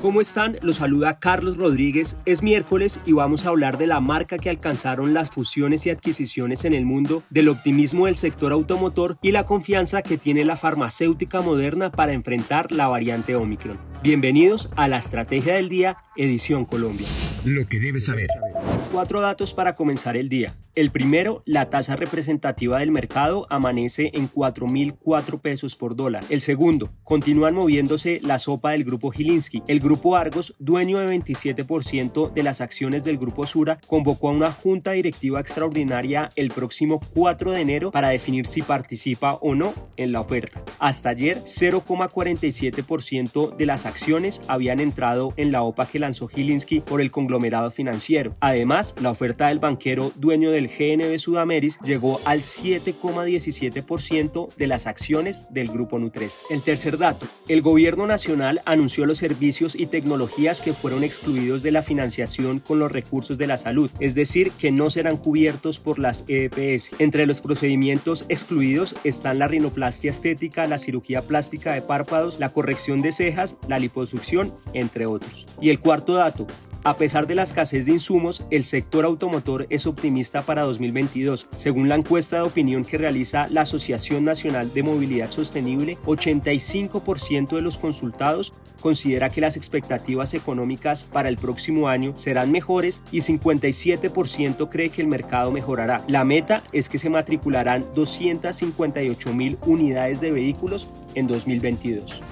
¿Cómo están? Los saluda Carlos Rodríguez. Es miércoles y vamos a hablar de la marca que alcanzaron las fusiones y adquisiciones en el mundo, del optimismo del sector automotor y la confianza que tiene la farmacéutica moderna para enfrentar la variante Omicron. Bienvenidos a la Estrategia del Día, edición Colombia. Lo que debes saber. Cuatro datos para comenzar el día. El primero, la tasa representativa del mercado amanece en 4.004 pesos por dólar. El segundo, continúan moviéndose la sopa del grupo Gilinski. El grupo Argos, dueño de 27% de las acciones del grupo Sura, convocó a una junta directiva extraordinaria el próximo 4 de enero para definir si participa o no en la oferta. Hasta ayer, 0,47% de las acciones habían entrado en la OPA que lanzó Gilinski por el conglomerado financiero. Además, la oferta del banquero dueño del GNB Sudameris llegó al 7,17% de las acciones del grupo Nutres. El tercer dato, el gobierno nacional anunció los servicios y tecnologías que fueron excluidos de la financiación con los recursos de la salud, es decir, que no serán cubiertos por las EPS. Entre los procedimientos excluidos están la rinoplastia estética, la cirugía plástica de párpados, la corrección de cejas, la liposucción, entre otros. Y el cuarto dato, a pesar de la escasez de insumos, el sector automotor es optimista para 2022. Según la encuesta de opinión que realiza la Asociación Nacional de Movilidad Sostenible, 85% de los consultados considera que las expectativas económicas para el próximo año serán mejores y 57% cree que el mercado mejorará. La meta es que se matricularán 258 mil unidades de vehículos en 2022.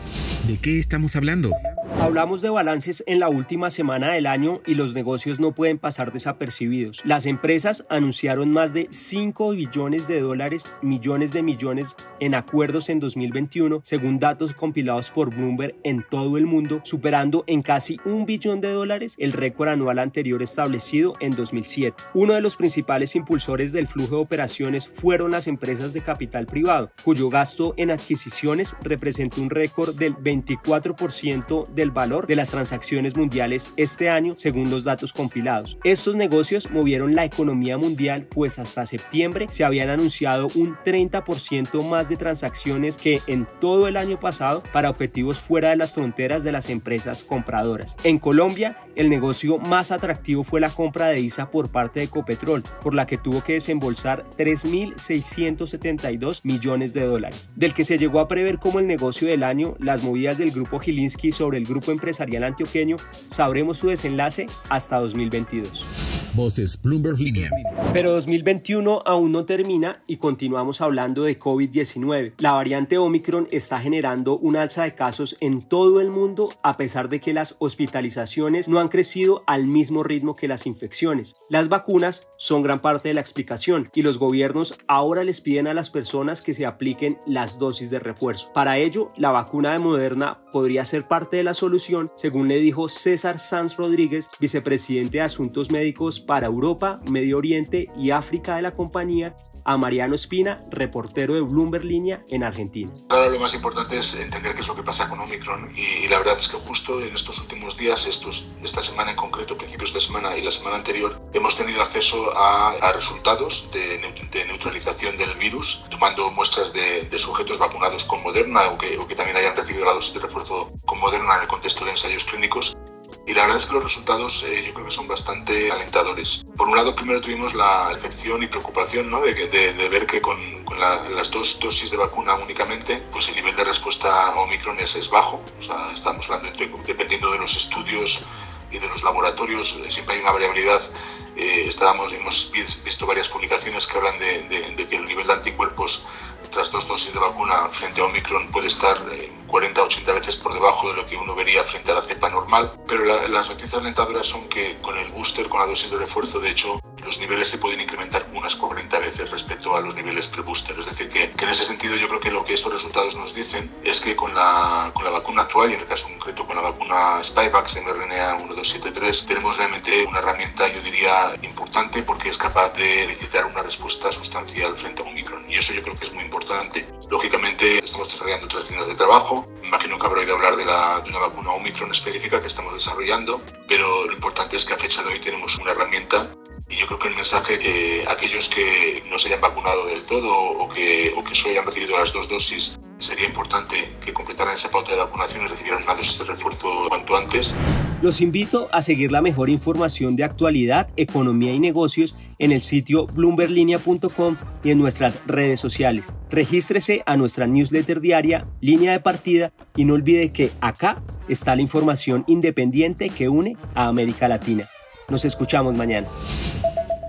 ¿De qué estamos hablando? Hablamos de balances en la última semana del año y los negocios no pueden pasar desapercibidos. Las empresas anunciaron más de 5 billones de dólares, millones de millones en acuerdos en 2021, según datos compilados por Bloomberg en todo el mundo, superando en casi un billón de dólares el récord anual anterior establecido en 2007. Uno de los principales impulsores del flujo de operaciones fueron las empresas de capital privado, cuyo gasto en adquisiciones representó un récord del 24% del valor de las transacciones mundiales este año, según los datos compilados. Estos negocios movieron la economía mundial, pues hasta septiembre se habían anunciado un 30% más de transacciones que en todo el año pasado para objetivos fuera de las fronteras de las empresas compradoras. En Colombia, el negocio más atractivo fue la compra de ISA por parte de Ecopetrol, por la que tuvo que desembolsar 3.672 millones de dólares, del que se llegó a prever como el negocio del año las movidas del grupo Gilinski sobre el grupo empresarial antioqueño, sabremos su desenlace hasta 2022. Voces Bloomberg Línea. Pero 2021 aún no termina y continuamos hablando de COVID-19. La variante Omicron está generando un alza de casos en todo el mundo a pesar de que las hospitalizaciones no han crecido al mismo ritmo que las infecciones. Las vacunas son gran parte de la explicación y los gobiernos ahora les piden a las personas que se apliquen las dosis de refuerzo. Para ello, la vacuna de Moderna podría ser parte de la solución, según le dijo César Sanz Rodríguez, vicepresidente de Asuntos Médicos para Europa, Medio Oriente y África de la compañía a Mariano Espina, reportero de Bloomberg Línea en Argentina. Ahora lo más importante es entender qué es lo que pasa con Omicron y, la verdad es que justo en estos últimos días, estos, esta semana en concreto, principios de semana y la semana anterior, hemos tenido acceso a, resultados de, de, neutralización del virus, tomando muestras de, de sujetos vacunados con Moderna o que, o que también hayan recibido la dosis de refuerzo con Moderna en el contexto de ensayos clínicos y la verdad es que los resultados eh, yo creo que son bastante alentadores. Por un lado, primero tuvimos la decepción y preocupación ¿no? de, de, ver que con, con las dos dosis de vacuna únicamente, pues el nivel de respuesta a Omicron es, es bajo. O sea, estamos hablando, dependiendo de los estudios y de los laboratorios, eh, siempre hay una variabilidad. Eh, estábamos, hemos visto varias publicaciones que hablan de, de, que el nivel de anticuerpos tras dos dosis de vacuna frente a Omicron puede estar 40 80 veces por debajo de lo que uno vería frente a la cepa normal. Pero las noticias alentadoras son que con el booster, con la dosis de refuerzo, de hecho, los niveles se pueden incrementar unas 40 veces respecto a los niveles pre-booster. Es decir, que, en ese sentido yo creo que lo que estos resultados nos dicen es que con la, con la vacuna actual, y en el caso concreto con la vacuna Spikevax mRNA 1273, tenemos realmente una herramienta, yo diría, importante porque es capaz de elicitar una respuesta sustancial frente a un Omicron. Y eso yo creo que es muy importante. Lógicamente, estamos desarrollando otras líneas de trabajo. Imagino que habrá oído hablar de, la, de una vacuna Omicron específica que estamos desarrollando, pero lo importante es que a fecha de hoy tenemos una herramienta mensaje que aquellos que no se hayan vacunado del todo o que, o que solo hayan recibido las dos dosis, sería importante que completaran esa pauta de vacunación y recibieran una dosis de refuerzo cuanto antes. Los invito a seguir la mejor información de actualidad, economía y negocios en el sitio bloomberlinia.com y en nuestras redes sociales. Regístrese a nuestra newsletter diaria, línea de partida, y no olvide que acá está la información independiente que une a América Latina. Nos escuchamos mañana.